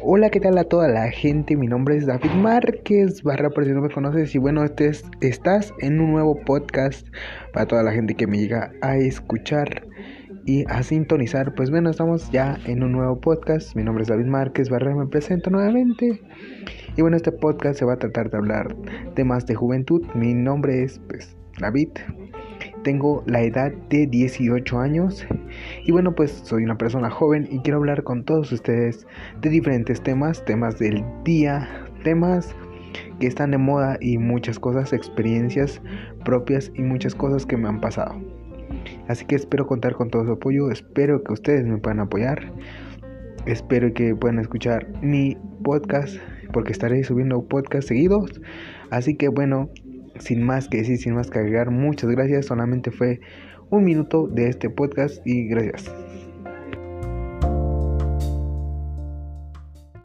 Hola, ¿qué tal a toda la gente? Mi nombre es David Márquez, barra por si no me conoces. Y bueno, este es, estás en un nuevo podcast para toda la gente que me llega a escuchar y a sintonizar. Pues bueno, estamos ya en un nuevo podcast. Mi nombre es David Márquez, barra me presento nuevamente. Y bueno, este podcast se va a tratar de hablar temas de juventud. Mi nombre es pues David. Tengo la edad de 18 años y bueno pues soy una persona joven y quiero hablar con todos ustedes de diferentes temas, temas del día, temas que están de moda y muchas cosas, experiencias propias y muchas cosas que me han pasado. Así que espero contar con todo su apoyo, espero que ustedes me puedan apoyar, espero que puedan escuchar mi podcast porque estaré subiendo podcasts seguidos. Así que bueno, sin más que decir, sin más que agregar, muchas gracias. Solamente fue un minuto de este podcast y gracias.